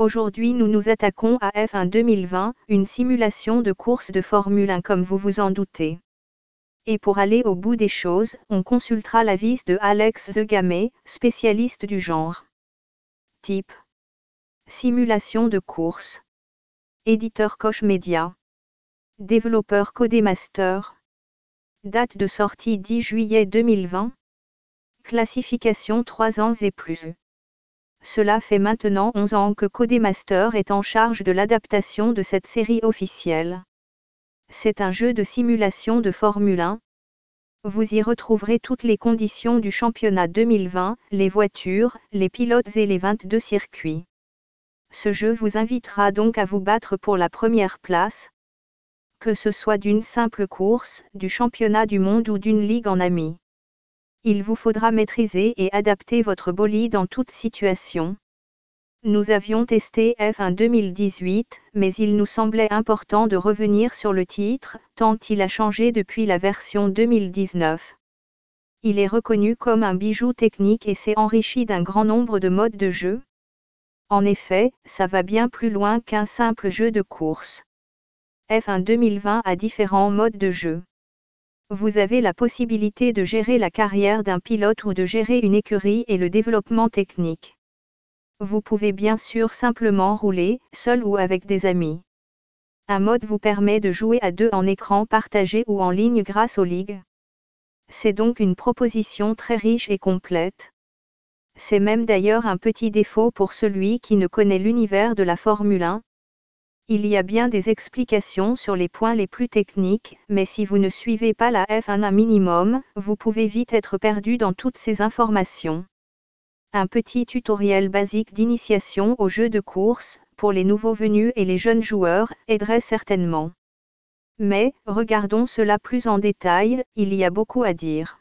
Aujourd'hui nous nous attaquons à F1 2020, une simulation de course de Formule 1 comme vous vous en doutez. Et pour aller au bout des choses, on consultera l'avis de Alex Zegamé, spécialiste du genre. Type Simulation de course. Éditeur Koch Media. Développeur Codemaster. Date de sortie 10 juillet 2020. Classification 3 ans et plus. Cela fait maintenant 11 ans que Codemaster est en charge de l'adaptation de cette série officielle. C'est un jeu de simulation de Formule 1. Vous y retrouverez toutes les conditions du championnat 2020, les voitures, les pilotes et les 22 circuits. Ce jeu vous invitera donc à vous battre pour la première place, que ce soit d'une simple course, du championnat du monde ou d'une ligue en amis. Il vous faudra maîtriser et adapter votre bolide dans toute situation. Nous avions testé F1 2018, mais il nous semblait important de revenir sur le titre, tant il a changé depuis la version 2019. Il est reconnu comme un bijou technique et s'est enrichi d'un grand nombre de modes de jeu. En effet, ça va bien plus loin qu'un simple jeu de course. F1 2020 a différents modes de jeu. Vous avez la possibilité de gérer la carrière d'un pilote ou de gérer une écurie et le développement technique. Vous pouvez bien sûr simplement rouler, seul ou avec des amis. Un mode vous permet de jouer à deux en écran partagé ou en ligne grâce aux ligues. C'est donc une proposition très riche et complète. C'est même d'ailleurs un petit défaut pour celui qui ne connaît l'univers de la Formule 1, il y a bien des explications sur les points les plus techniques, mais si vous ne suivez pas la F1 un minimum, vous pouvez vite être perdu dans toutes ces informations. Un petit tutoriel basique d'initiation au jeu de course, pour les nouveaux venus et les jeunes joueurs, aiderait certainement. Mais, regardons cela plus en détail, il y a beaucoup à dire.